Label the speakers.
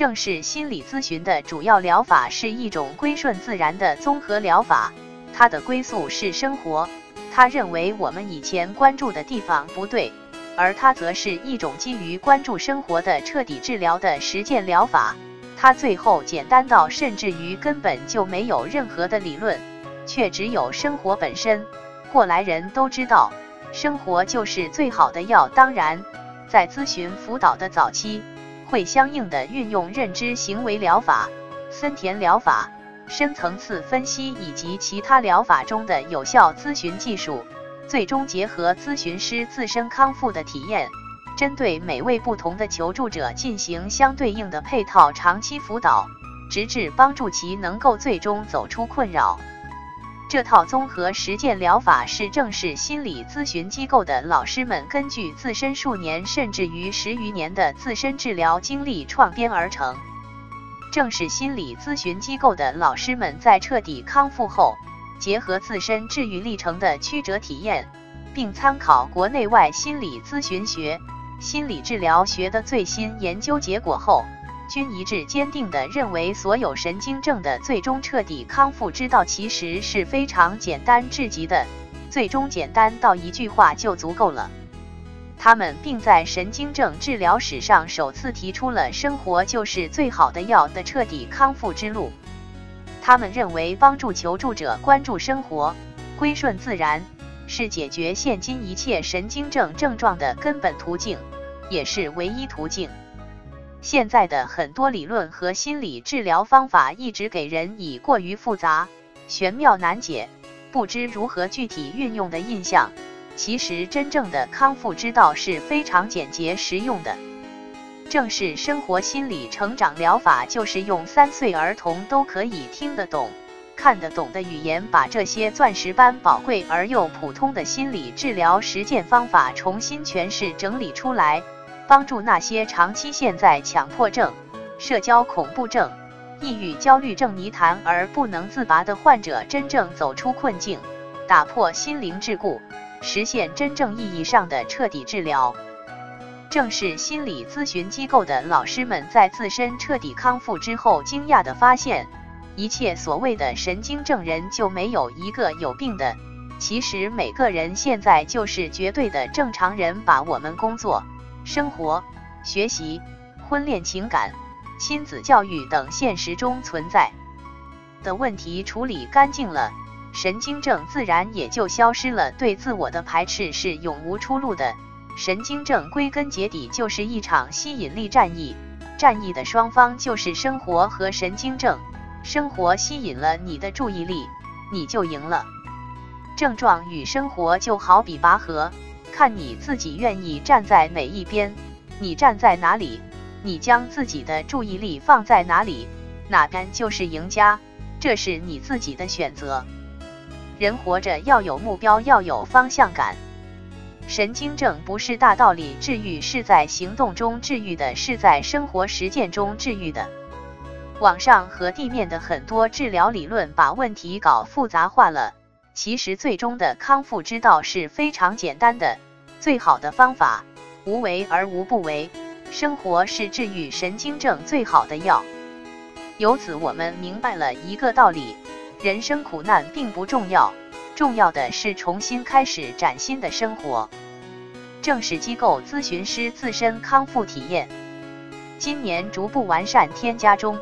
Speaker 1: 正是心理咨询的主要疗法是一种归顺自然的综合疗法，它的归宿是生活。他认为我们以前关注的地方不对，而它则是一种基于关注生活的彻底治疗的实践疗法。它最后简单到甚至于根本就没有任何的理论，却只有生活本身。过来人都知道，生活就是最好的药。当然，在咨询辅导的早期，会相应的运用认知行为疗法、森田疗法。深层次分析以及其他疗法中的有效咨询技术，最终结合咨询师自身康复的体验，针对每位不同的求助者进行相对应的配套长期辅导，直至帮助其能够最终走出困扰。这套综合实践疗法是正式心理咨询机构的老师们根据自身数年甚至于十余年的自身治疗经历创编而成。正是心理咨询机构的老师们在彻底康复后，结合自身治愈历程的曲折体验，并参考国内外心理咨询学、心理治疗学的最新研究结果后，均一致坚定地认为，所有神经症的最终彻底康复之道其实是非常简单至极的，最终简单到一句话就足够了。他们并在神经症治疗史上首次提出了“生活就是最好的药”的彻底康复之路。他们认为，帮助求助者关注生活、归顺自然，是解决现今一切神经症症状的根本途径，也是唯一途径。现在的很多理论和心理治疗方法一直给人以过于复杂、玄妙难解、不知如何具体运用的印象。其实，真正的康复之道是非常简洁实用的。正是生活心理成长疗法，就是用三岁儿童都可以听得懂、看得懂的语言，把这些钻石般宝贵而又普通的心理治疗实践方法重新诠释整理出来，帮助那些长期陷在强迫症、社交恐怖症、抑郁焦虑症泥潭而不能自拔的患者，真正走出困境，打破心灵桎梏。实现真正意义上的彻底治疗，正是心理咨询机构的老师们在自身彻底康复之后，惊讶地发现，一切所谓的神经症人就没有一个有病的。其实每个人现在就是绝对的正常人，把我们工作、生活、学习、婚恋情感、亲子教育等现实中存在的问题处理干净了。神经症自然也就消失了，对自我的排斥是永无出路的。神经症归根结底就是一场吸引力战役，战役的双方就是生活和神经症。生活吸引了你的注意力，你就赢了。症状与生活就好比拔河，看你自己愿意站在哪一边。你站在哪里，你将自己的注意力放在哪里，哪边就是赢家。这是你自己的选择。人活着要有目标，要有方向感。神经症不是大道理治愈，是在行动中治愈的，是在生活实践中治愈的。网上和地面的很多治疗理论把问题搞复杂化了。其实最终的康复之道是非常简单的，最好的方法无为而无不为。生活是治愈神经症最好的药。由此我们明白了一个道理。人生苦难并不重要，重要的是重新开始崭新的生活。正是机构咨询师自身康复体验，今年逐步完善添加中。